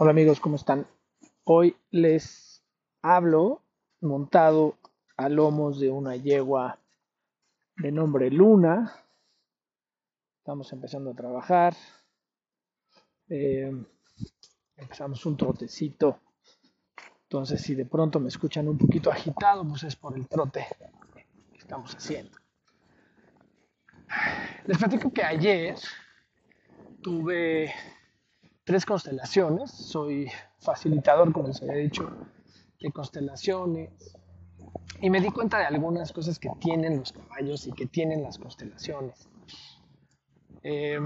Hola amigos, ¿cómo están? Hoy les hablo montado a lomos de una yegua de nombre Luna. Estamos empezando a trabajar. Eh, empezamos un trotecito. Entonces, si de pronto me escuchan un poquito agitado, pues es por el trote que estamos haciendo. Les platico que ayer tuve tres constelaciones. Soy facilitador, como les había dicho, de constelaciones. Y me di cuenta de algunas cosas que tienen los caballos y que tienen las constelaciones. Eh,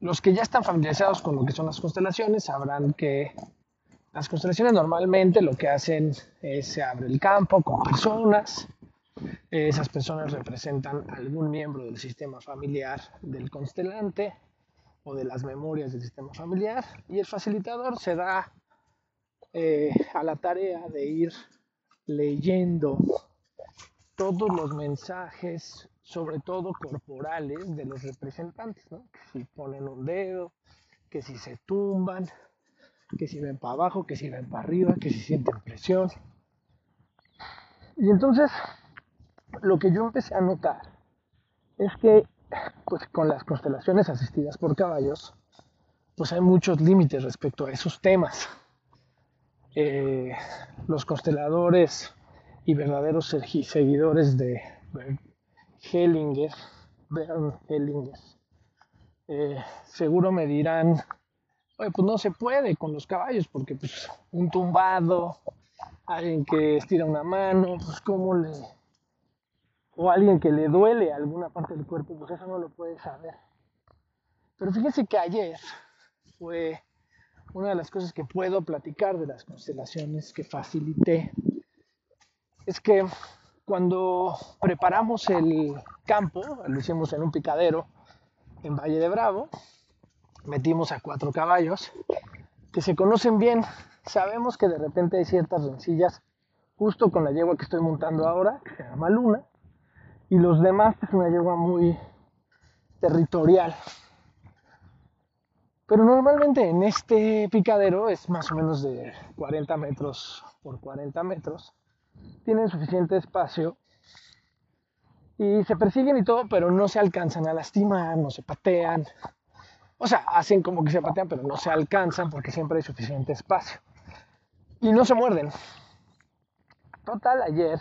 los que ya están familiarizados con lo que son las constelaciones sabrán que las constelaciones normalmente lo que hacen es se abre el campo con personas. Esas personas representan algún miembro del sistema familiar del constelante o de las memorias del sistema familiar y el facilitador se da eh, a la tarea de ir leyendo todos los mensajes, sobre todo corporales, de los representantes, ¿no? que si ponen un dedo, que si se tumban, que si ven para abajo, que si ven para arriba, que si sienten presión. Y entonces, lo que yo empecé a notar es que pues con las constelaciones asistidas por caballos, pues hay muchos límites respecto a esos temas. Eh, los consteladores y verdaderos seguidores de Hellinger, Bern Hellinger, eh, seguro me dirán, Oye, pues no se puede con los caballos, porque pues un tumbado, alguien que estira una mano, pues cómo le o alguien que le duele alguna parte del cuerpo, pues eso no lo puede saber. Pero fíjense que ayer fue una de las cosas que puedo platicar de las constelaciones que facilité. Es que cuando preparamos el campo, lo hicimos en un picadero en Valle de Bravo, metimos a cuatro caballos que se conocen bien. Sabemos que de repente hay ciertas rencillas justo con la yegua que estoy montando ahora, que se llama Luna, y los demás es una yegua muy territorial. Pero normalmente en este picadero es más o menos de 40 metros por 40 metros. Tienen suficiente espacio y se persiguen y todo, pero no se alcanzan a lastimar, no se patean. O sea, hacen como que se patean, pero no se alcanzan porque siempre hay suficiente espacio. Y no se muerden. Total, ayer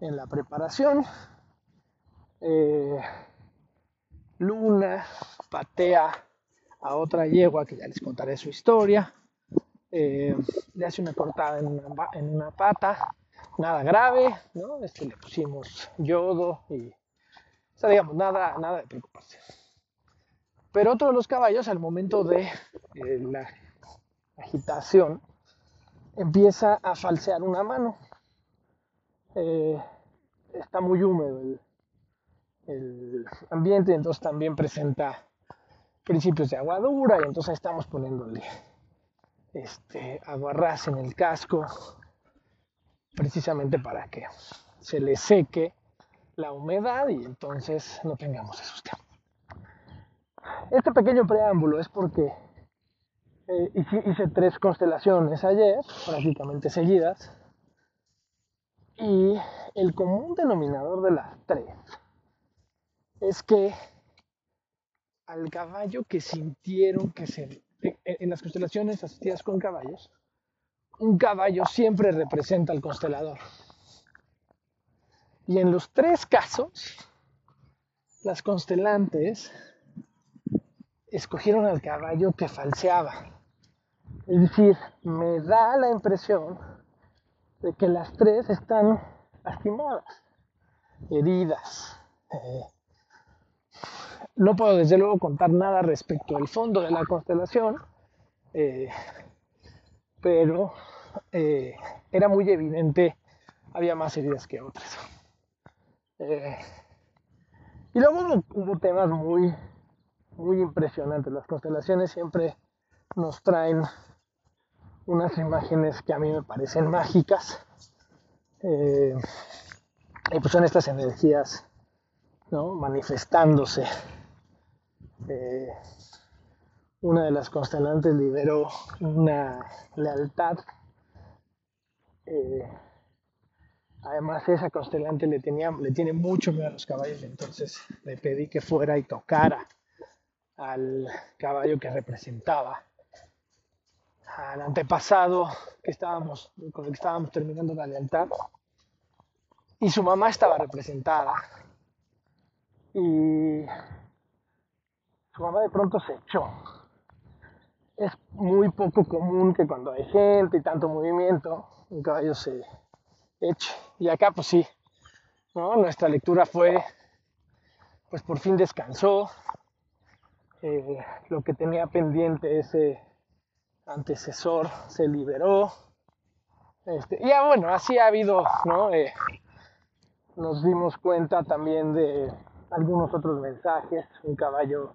en la preparación eh, Luna patea a otra yegua que ya les contaré su historia. Eh, le hace una cortada en una, pata, nada grave, ¿no? Este, le pusimos yodo y, o digamos, nada, nada de preocupación. Pero otro de los caballos, al momento de eh, la agitación, empieza a falsear una mano. está muy húmedo el, el ambiente, entonces también presenta principios de aguadura y entonces estamos poniéndole este aguarrás en el casco precisamente para que se le seque la humedad y entonces no tengamos esos temas. Este pequeño preámbulo es porque eh, hice tres constelaciones ayer, prácticamente seguidas, y el común denominador de las tres es que al caballo que sintieron que se... En las constelaciones asistidas con caballos, un caballo siempre representa al constelador. Y en los tres casos, las constelantes escogieron al caballo que falseaba. Es decir, me da la impresión de que las tres están lastimadas, heridas, eh, no puedo desde luego contar nada respecto al fondo de la constelación, eh, pero eh, era muy evidente, había más heridas que otras. Eh, y luego hubo, temas muy, muy impresionantes. Las constelaciones siempre nos traen unas imágenes que a mí me parecen mágicas. y pues son estas energías ¿no? manifestándose una de las constelantes liberó una lealtad. Eh, además, esa constelante le, tenía, le tiene mucho miedo a los caballos, entonces le pedí que fuera y tocara al caballo que representaba, al antepasado que estábamos, con el que estábamos terminando la lealtad. Y su mamá estaba representada. Y su mamá de pronto se echó es muy poco común que cuando hay gente y tanto movimiento, un caballo se eche. Y acá pues sí, ¿no? Nuestra lectura fue, pues por fin descansó, eh, lo que tenía pendiente ese antecesor se liberó. Este, y ya bueno, así ha habido, ¿no? Eh, nos dimos cuenta también de algunos otros mensajes, un caballo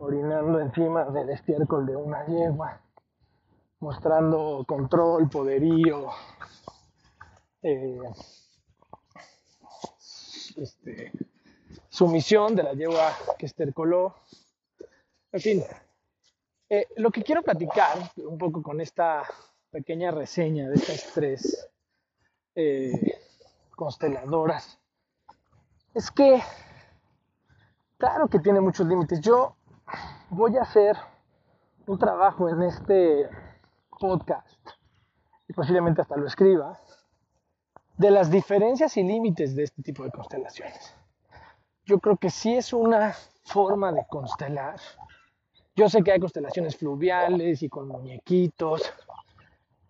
orinando encima del estiércol de una yegua, mostrando control, poderío, eh, este, sumisión de la yegua que estercoló. En fin, eh, lo que quiero platicar un poco con esta pequeña reseña de estas tres eh, consteladoras es que, claro que tiene muchos límites. Yo voy a hacer un trabajo en este podcast, y posiblemente hasta lo escriba, de las diferencias y límites de este tipo de constelaciones. Yo creo que sí es una forma de constelar. Yo sé que hay constelaciones fluviales y con muñequitos.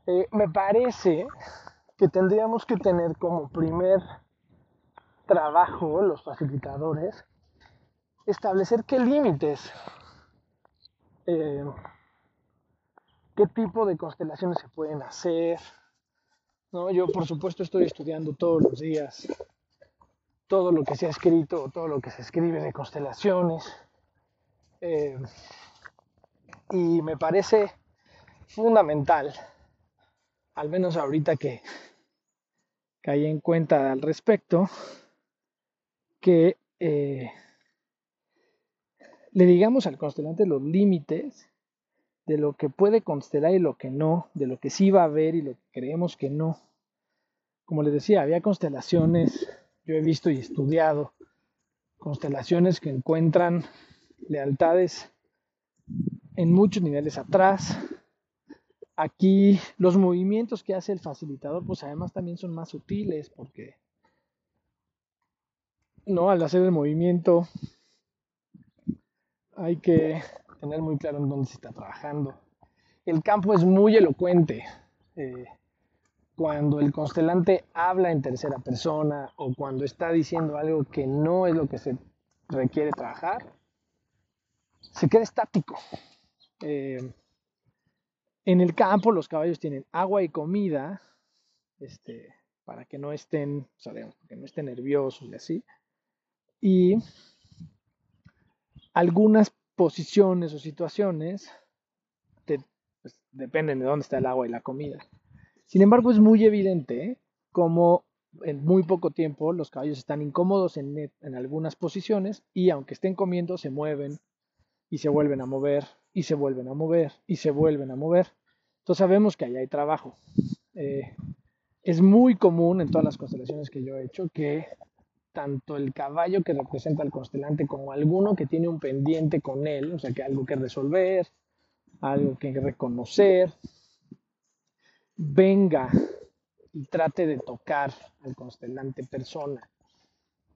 Eh, me parece que tendríamos que tener como primer trabajo los facilitadores establecer qué límites eh, qué tipo de constelaciones se pueden hacer. ¿no? Yo, por supuesto, estoy estudiando todos los días todo lo que se ha escrito, todo lo que se escribe de constelaciones. Eh, y me parece fundamental, al menos ahorita que caí en cuenta al respecto, que eh, le digamos al constelante los límites de lo que puede constelar y lo que no, de lo que sí va a haber y lo que creemos que no. Como les decía, había constelaciones, yo he visto y estudiado constelaciones que encuentran lealtades en muchos niveles atrás. Aquí los movimientos que hace el facilitador, pues además también son más sutiles porque no al hacer el movimiento hay que tener muy claro en dónde se está trabajando. El campo es muy elocuente. Eh, cuando el constelante habla en tercera persona o cuando está diciendo algo que no es lo que se requiere trabajar, se queda estático. Eh, en el campo los caballos tienen agua y comida, este, para que no estén, que no estén nerviosos y así. Y algunas posiciones o situaciones pues, dependen de dónde está el agua y la comida. Sin embargo, es muy evidente como en muy poco tiempo los caballos están incómodos en, en algunas posiciones y aunque estén comiendo se mueven y se vuelven a mover y se vuelven a mover y se vuelven a mover. Entonces sabemos que ahí hay trabajo. Eh, es muy común en todas las constelaciones que yo he hecho que tanto el caballo que representa al constelante como alguno que tiene un pendiente con él, o sea, que algo que resolver, algo que reconocer, venga y trate de tocar al constelante persona.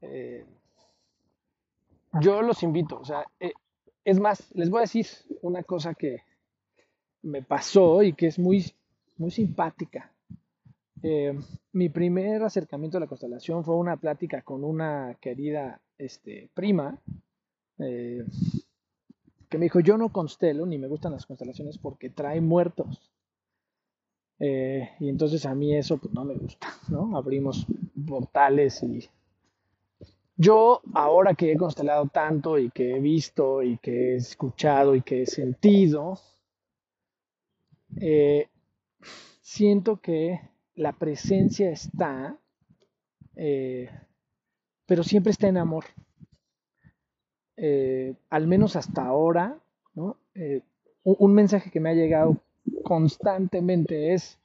Eh, yo los invito, o sea, eh, es más, les voy a decir una cosa que me pasó y que es muy, muy simpática. Eh, mi primer acercamiento a la constelación fue una plática con una querida este, prima eh, que me dijo, yo no constelo ni me gustan las constelaciones porque trae muertos. Eh, y entonces a mí eso pues, no me gusta, ¿no? Abrimos portales y... Yo ahora que he constelado tanto y que he visto y que he escuchado y que he sentido, siento que la presencia está, eh, pero siempre está en amor. Eh, al menos hasta ahora. Eh, un mensaje que me ha llegado constantemente es,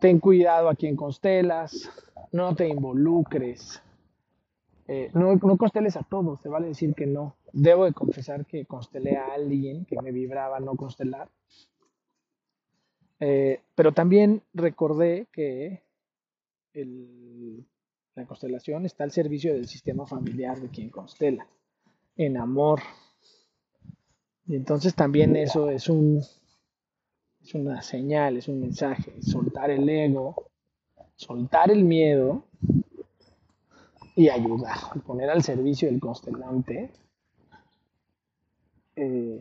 ten cuidado a quien constelas, no te involucres, no, no, consteles a todos, te vale decir que no. Debo de confesar que constelé a alguien que me vibraba no constelar. Eh, pero también recordé que la constelación está al servicio del sistema familiar de quien constela, en amor. Y entonces también eso es, un, es una señal, es un mensaje, soltar el ego, soltar el miedo y ayudar, poner al servicio del constelante eh,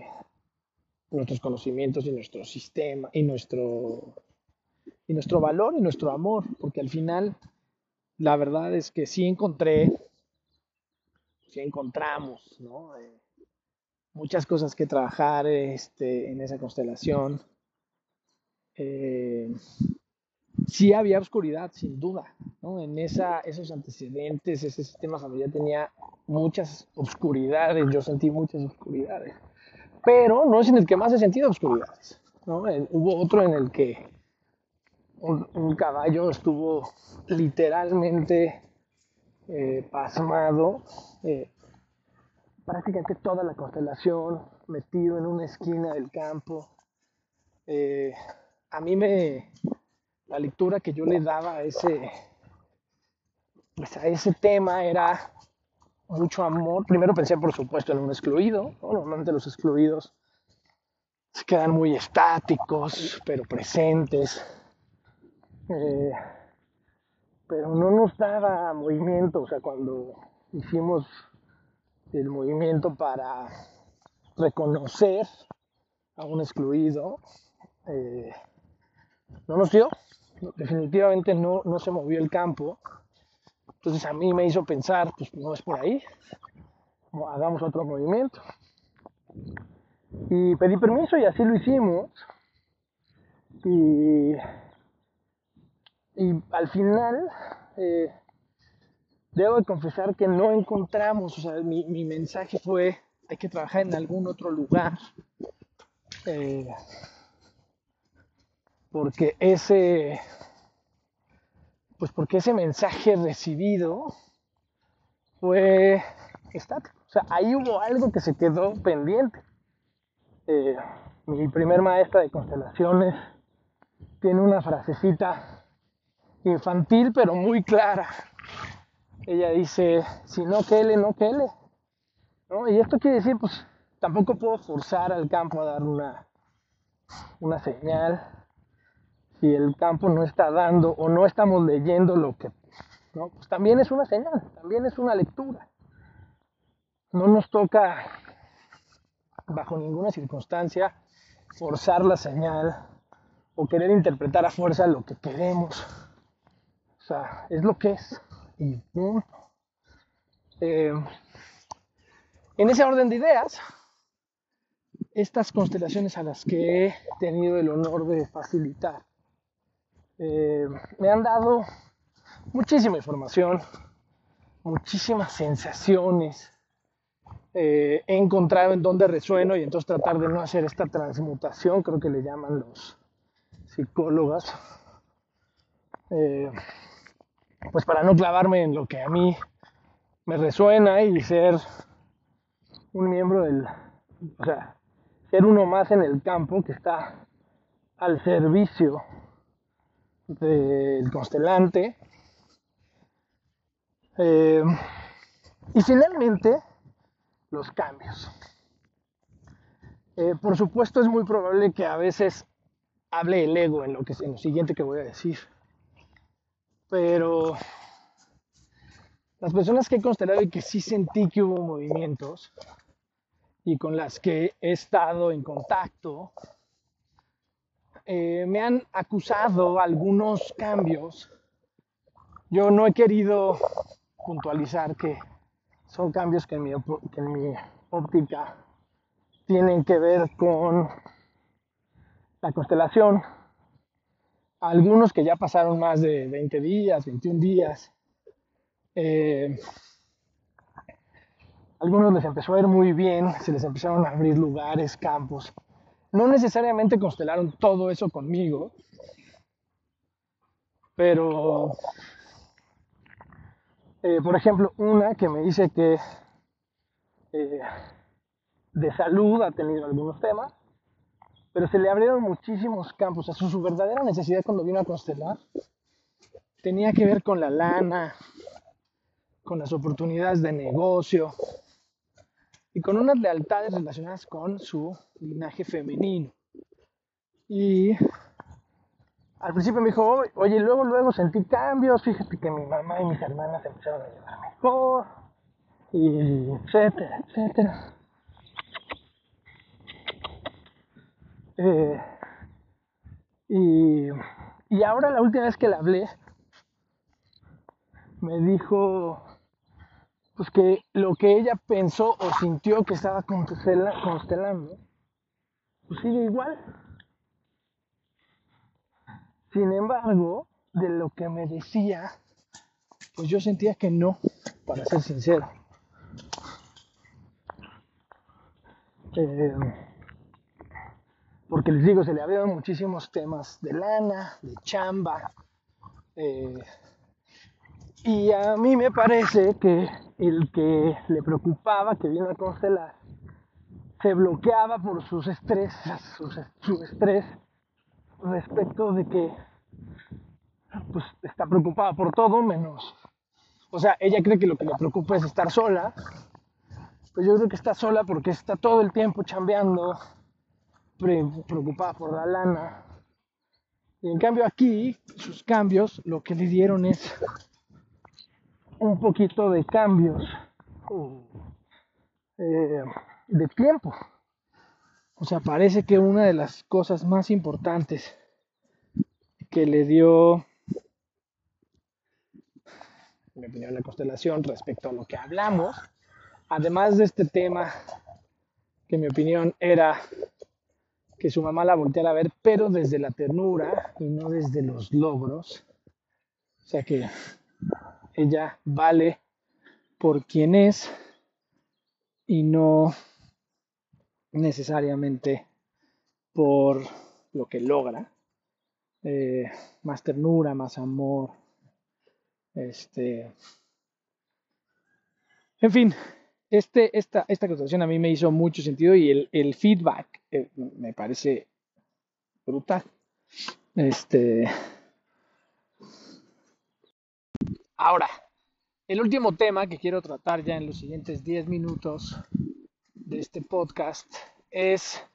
nuestros conocimientos y nuestro sistema y nuestro, y nuestro valor y nuestro amor, porque al final la verdad es que sí encontré, sí encontramos, eh, muchas cosas que trabajar este, en esa constelación. Eh, sí había oscuridad, sin duda, En esa, esos antecedentes, ese sistema familiar tenía muchas oscuridades, yo sentí muchas oscuridades, pero no es en el que más he sentido oscuridades, hubo otro en el que un, caballo estuvo literalmente eh, pasmado, eh, prácticamente toda la constelación, metido en una esquina del campo. Eh, a mí me, la lectura que yo le daba a ese, pues a ese tema era mucho amor. Primero pensé, por supuesto, en un excluido. Normalmente los excluidos se quedan muy estáticos, pero presentes. Eh, pero no nos daba movimiento. O sea, cuando hicimos el movimiento para reconocer a un excluido, eh, no nos dio definitivamente no, no se movió el campo. Entonces a mí me hizo pensar, pues no es por ahí, hagamos otro movimiento. Y pedí permiso y así lo hicimos. Y, al final, eh, debo de confesar que no encontramos, o sea, mi, mi, mensaje fue, hay que trabajar en algún otro lugar. Eh, porque ese, pues porque ese mensaje recibido fue estático. O sea, ahí hubo algo que se quedó pendiente. Eh, mi primer maestra de constelaciones tiene una frasecita infantil pero muy clara. Ella dice, si no quele, no quele. ¿No? Y esto quiere decir, pues tampoco puedo forzar al campo a dar una, una señal si el campo no está dando o no estamos leyendo lo que, ¿no? Pues también es una señal, también es una lectura. No nos toca, bajo ninguna circunstancia, forzar la señal o querer interpretar a fuerza lo que queremos. O sea, es lo que es. Y eh, en ese orden de ideas, estas constelaciones a las que he tenido el honor de facilitar eh, me han dado muchísima información, muchísimas sensaciones. Eh, he encontrado en dónde resueno y entonces tratar de no hacer esta transmutación, creo que le llaman los psicólogas, eh, pues para no clavarme en lo que a mí me resuena y ser un miembro del, o sea, ser uno más en el campo que está al servicio del constelante. Eh, y finalmente, los cambios. Eh, por supuesto, es muy probable que a veces hable el ego en lo, que, en lo siguiente que voy a decir. Pero las personas que he constelado y que sí sentí que hubo movimientos y con las que he estado en contacto, eh, me han acusado algunos cambios. Yo no he querido puntualizar que son cambios que en mi, óptica tienen que ver con la constelación. Algunos que ya pasaron más de 20 días, 21 días. Eh, algunos les empezó a ir muy bien, se les empezaron a abrir lugares, campos no necesariamente constelaron todo eso conmigo, pero, eh, por ejemplo, una que me dice que eh, de salud ha tenido algunos temas, pero se le abrieron muchísimos campos. O sea, su verdadera necesidad cuando vino a constelar tenía que ver con la lana, con las oportunidades de negocio y con unas lealtades relacionadas con su linaje femenino. Y al principio me dijo, oye, luego, luego sentí cambios, fíjate que mi mamá y mis hermanas empezaron a llevar mejor, y etcétera, etcétera. Eh, y, y ahora la última vez que la hablé, me dijo pues que lo que ella pensó o sintió que estaba constelando, pues sigue igual. Sin embargo, de lo que me decía, pues yo sentía que no, para ser sincero. Eh, porque les digo, se le habían muchísimos temas de lana, de chamba. Eh, y a mí me parece que el que le preocupaba que vino a constelar se bloqueaba por sus estrés, su estrés respecto de que pues está preocupada por todo menos. O sea, ella cree que lo que le preocupa es estar sola. Pues yo creo que está sola porque está todo el tiempo chambeando, preocupada por la lana. Y en cambio aquí, sus cambios, lo que le dieron es un poquito de cambios eh, de tiempo. O sea, parece que una de las cosas más importantes que le dio, en mi opinión, la constelación respecto a lo que hablamos, además de este tema, que en mi opinión era que su mamá la volteara a ver, pero desde la ternura y no desde los logros. O sea que ella vale por quien es y no necesariamente por lo que logra. Eh, más ternura, más amor. Este. En fin, este, esta, esta a mí me hizo mucho sentido y el, feedback eh, me parece brutal. Este. Ahora, el último tema que quiero tratar ya en los siguientes 10 minutos de este podcast es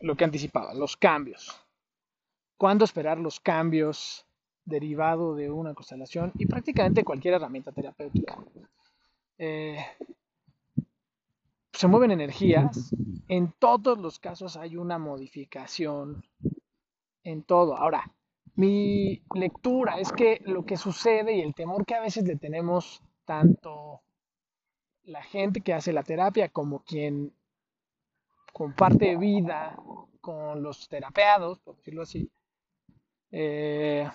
lo que anticipaba, los cambios. ¿Cuándo esperar los cambios derivado de una constelación y prácticamente cualquier herramienta terapéutica? Eh, se mueven energías, en todos los casos hay una modificación en todo. Ahora, mi lectura es que lo que sucede y el temor que a veces le tenemos tanto la gente que hace la terapia como quien comparte vida con los terapeados, por decirlo así, eh,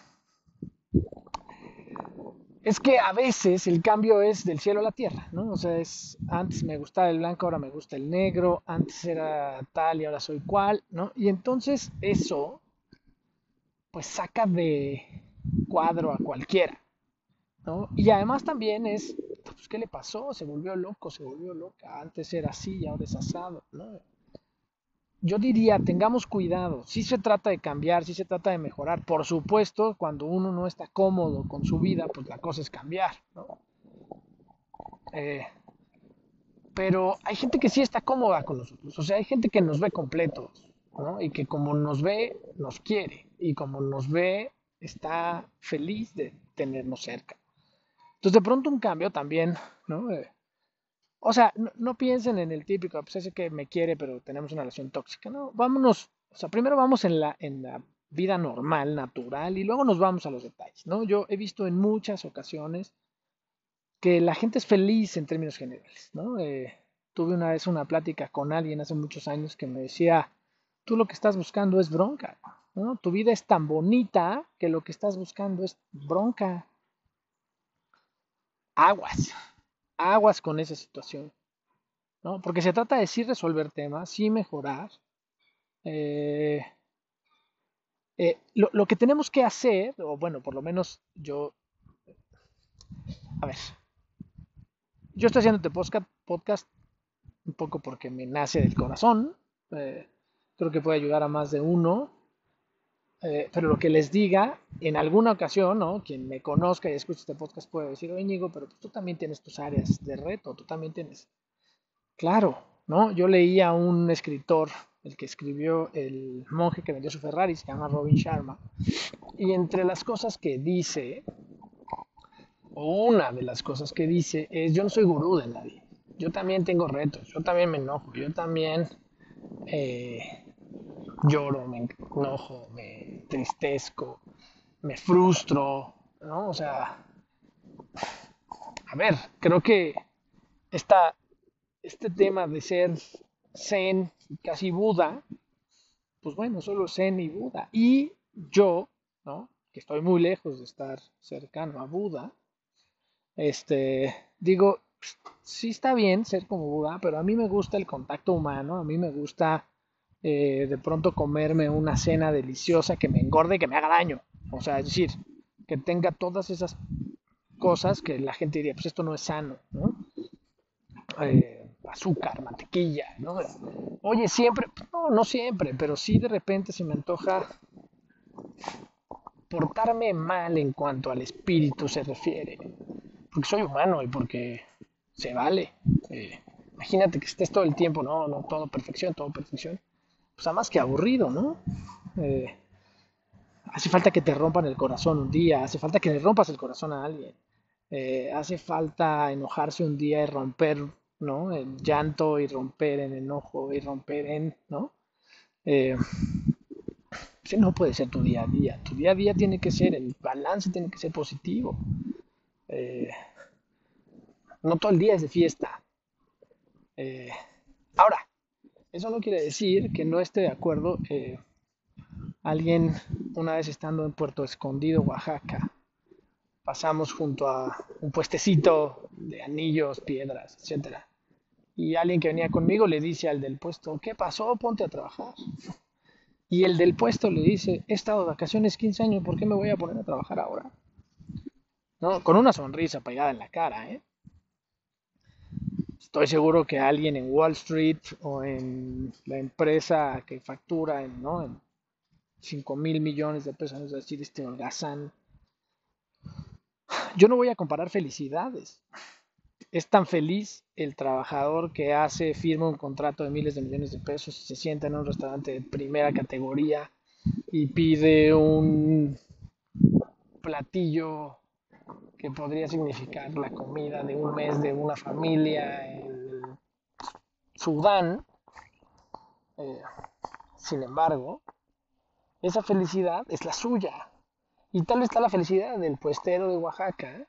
es que a veces el cambio es del cielo a la tierra, ¿no? O sea, es antes me gustaba el blanco, ahora me gusta el negro, antes era tal y ahora soy cual, ¿no? Y entonces eso, pues saca de cuadro a cualquiera, ¿no? Y además también es, pues, ¿qué le pasó? Se volvió loco, se volvió loca, antes era así y ahora es asado, ¿no? yo diría, tengamos cuidado. Si se trata de cambiar, si se trata de mejorar. Por supuesto, cuando uno no está cómodo con su vida, pues la cosa es cambiar. Eh, pero hay gente que sí está cómoda con nosotros. O sea, hay gente que nos ve completos. Y que como nos ve, nos quiere. Y como nos ve, está feliz de tenernos cerca. Entonces, de pronto un cambio también, ¿no? Eh, o sea, no, piensen en el típico, pues ese que me quiere, pero tenemos una relación tóxica. No, vámonos, o sea, primero vamos en la, en la vida normal, natural, y luego nos vamos a los detalles, ¿no? Yo he visto en muchas ocasiones que la gente es feliz en términos generales, ¿no? Eh, tuve una vez una plática con alguien hace muchos años que me decía, tú lo que estás buscando es bronca, ¿no? Tu vida es tan bonita que lo que estás buscando es bronca. Aguas aguas con esa situación, ¿no? Porque se trata de sí resolver temas, sí mejorar, Eh, eh, lo, que tenemos que hacer, o bueno, por lo menos yo, a ver, yo estoy haciendo este podcast, podcast un poco porque me nace del corazón, eh, creo que puede ayudar a más de uno, pero lo que les diga, en alguna ocasión, ¿no? quien me conozca y escuche este podcast puede decir, oye Íñigo, pero tú también tienes tus áreas de reto, tú también tienes, claro, ¿no? Yo leí a un escritor el que escribió El monje que vendió su Ferrari, se llama Robin Sharma. Y entre las cosas que dice, una de las cosas que dice, es yo no soy gurú de nadie. Yo también tengo retos, yo también me enojo, yo también eh, lloro, me enojo, me tristezco, me frustro, ¿no? O sea, a ver, creo que esta, este tema de ser zen, casi Buda, pues bueno, solo zen y Buda. Y yo, ¿no? Que estoy muy lejos de estar cercano a Buda, este, digo, sí está bien ser como Buda, pero a mí me gusta el contacto humano, a mí me gusta eh, de pronto comerme una cena deliciosa que me engorde y que me haga daño. O sea, es decir, que tenga todas esas cosas que la gente diría, pues esto no es sano, ¿no? Eh, azúcar, mantequilla, ¿no? Oye, siempre, no, no siempre, pero sí de repente se me antoja portarme mal en cuanto al espíritu se refiere, porque soy humano y porque se vale. Eh, imagínate que estés todo el tiempo, no, no, todo perfección, todo perfección. Pues más que aburrido, ¿no? Eh, hace falta que te rompan el corazón un día, hace falta que le rompas el corazón a alguien. Eh, hace falta enojarse un día y romper ¿no? El llanto y romper en enojo y romper en, ¿no? Eh, no puede ser tu día a día. Tu día a día tiene que ser, el balance tiene que ser positivo. Eh, no todo el día es de fiesta. Ahora, eso no quiere decir que no esté de acuerdo. alguien, una vez estando en Puerto Escondido, Oaxaca, pasamos junto a un puestecito de anillos, piedras, etc. Y alguien que venía conmigo le dice al del puesto, ¿qué pasó? Ponte a trabajar. Y el del puesto le dice, he estado de vacaciones 15 años, ¿por qué me voy a poner a trabajar ahora? ¿No? Con una sonrisa pegada en la cara, ¿eh? Estoy seguro que alguien en Wall Street o en la empresa que factura en, ¿no? en 5 mil millones de pesos, es decir, este holgazán, yo no voy a comparar felicidades. Es tan feliz el trabajador que hace, firma un contrato de miles de millones de pesos y se sienta en un restaurante de primera categoría y pide un platillo que podría significar la comida de un mes de una familia en Sudán. Eh, sin embargo, esa felicidad es la suya. Y tal vez está la felicidad del puestero de Oaxaca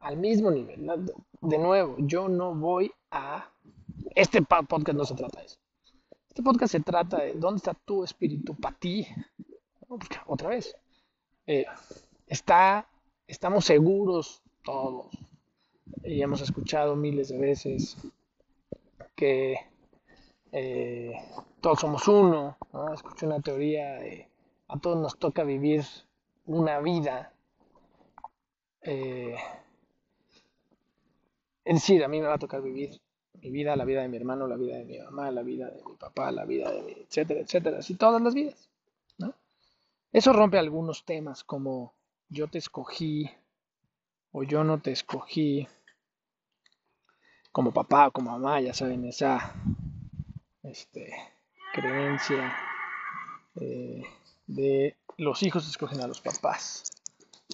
al mismo nivel. De nuevo, yo no voy a... Este podcast no se trata de eso. Este podcast se trata de dónde está tu espíritu para ti. otra vez, eh, está, estamos seguros todos, y hemos escuchado miles de veces que eh, todos somos uno. Escuché una teoría de a todos nos toca vivir una vida. Eh, es decir, a mí me va a tocar vivir mi vida, la vida de mi hermano, la vida de mi mamá, la vida de mi papá, la vida de mi, etcétera, etcétera, así todas las vidas. ¿no? Eso rompe algunos temas como yo te escogí o yo no te escogí como papá o como mamá, ya saben, esa este, creencia eh, de los hijos escogen a los papás.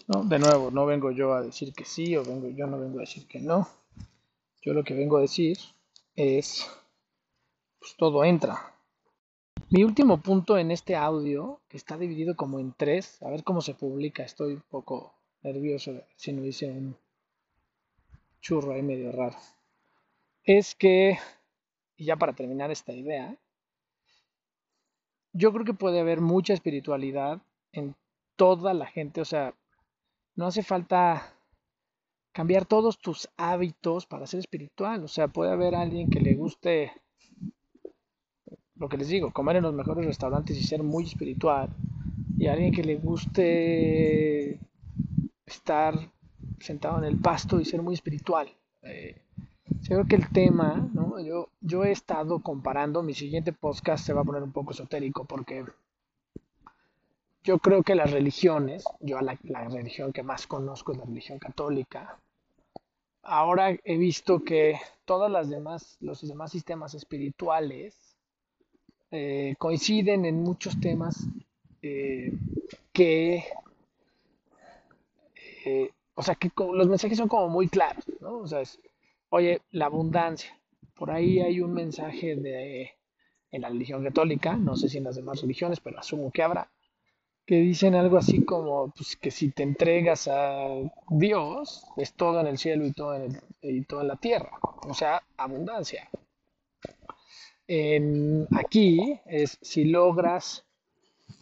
¿no? De nuevo, no vengo yo a decir que sí o vengo, yo no vengo a decir que no. Yo lo que vengo a decir es, pues todo entra. Mi último punto en este audio, que está dividido como en tres, a ver cómo se publica, estoy un poco nervioso si no hice un churro ahí medio raro, es que, y ya para terminar esta idea, yo creo que puede haber mucha espiritualidad en toda la gente. O sea, no hace falta cambiar todos tus hábitos para ser espiritual. O sea, puede haber alguien que le guste lo que les digo, comer en los mejores restaurantes y ser muy espiritual, y alguien que le guste estar sentado en el pasto y ser muy espiritual. Eh, yo creo que el tema, ¿no? yo, yo he estado comparando, mi siguiente podcast se va a poner un poco esotérico porque yo creo que las religiones, yo la, la religión que más conozco es la religión católica, ahora he visto que todas las demás, los demás sistemas espirituales eh, coinciden en muchos temas eh, que, eh, o sea, que los mensajes son como muy claros, ¿no? O sea, es, oye, la abundancia. Por ahí hay un mensaje de, en la religión católica, no sé si en las demás religiones, pero asumo que habrá, que dicen algo así como pues, que si te entregas a Dios, es todo en el cielo y todo en, y todo en la tierra, o sea, abundancia. Aquí es si logras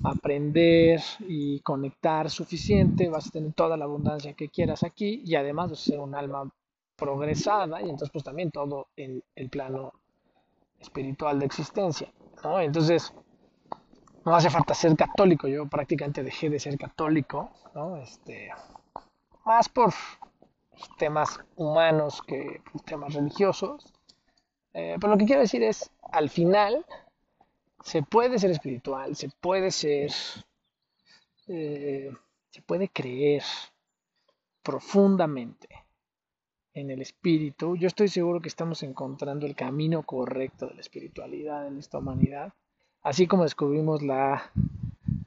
aprender y conectar suficiente, vas a tener toda la abundancia que quieras aquí y además a ser un alma progresada y entonces pues también todo el plano espiritual de existencia. Entonces, no hace falta ser católico, yo prácticamente dejé de ser católico. Este, más por temas humanos que temas religiosos. Eh, pero lo que quiero decir es, al final, se puede ser espiritual, se puede ser, eh, se puede creer profundamente en el espíritu. Yo estoy seguro que estamos encontrando el camino correcto de la espiritualidad en esta humanidad así como descubrimos la,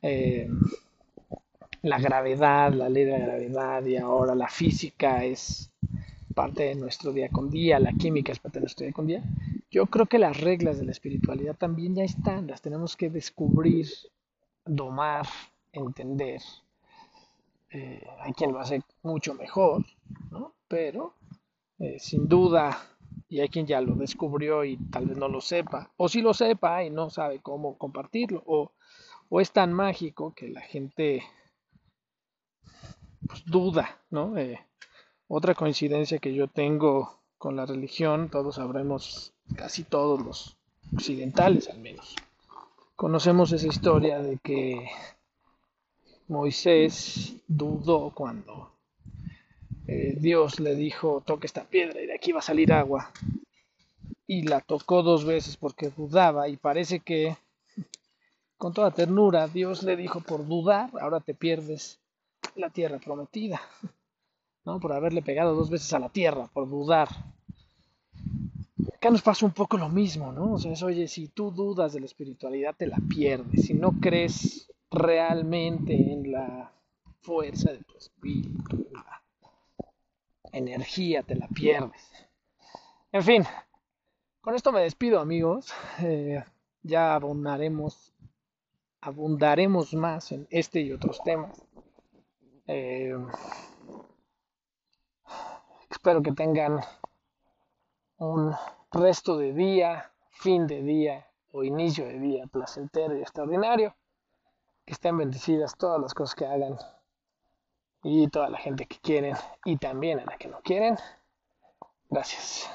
eh, la gravedad, la ley de la gravedad y ahora la física es parte de nuestro día con día, la química es parte de nuestro día con día, yo creo que las reglas de la espiritualidad también ya están, las tenemos que descubrir, domar, entender. Eh, hay quien lo hace mucho mejor, ¿no? pero eh, sin duda y hay quien ya lo descubrió y tal vez no lo sepa, o si lo sepa y no sabe cómo compartirlo, o, es tan mágico que la gente pues, duda, ¿no? Eh, otra coincidencia que yo tengo con la religión, todos sabremos, casi todos los occidentales al menos, conocemos esa historia de que Moisés dudó cuando eh, Dios le dijo, toque esta piedra y de aquí va a salir agua. Y la tocó dos veces porque dudaba y parece que con toda ternura Dios le dijo, por dudar, ahora te pierdes la tierra prometida. ¿No? Por haberle pegado dos veces a la tierra, por dudar. Acá nos pasa un poco lo mismo, ¿no? O sea, es, oye, si tú dudas de la espiritualidad, te la pierdes. Si no crees realmente en la fuerza de tu espíritu, energía, te la pierdes. En fin, con esto me despido amigos. Eh, ya abundaremos, abundaremos más en este y otros temas. Eh, espero que tengan un resto de día, fin de día o inicio de día placentero y extraordinario. Que estén bendecidas todas las cosas que hagan y toda la gente que quieren y también a la que no quieren. Gracias.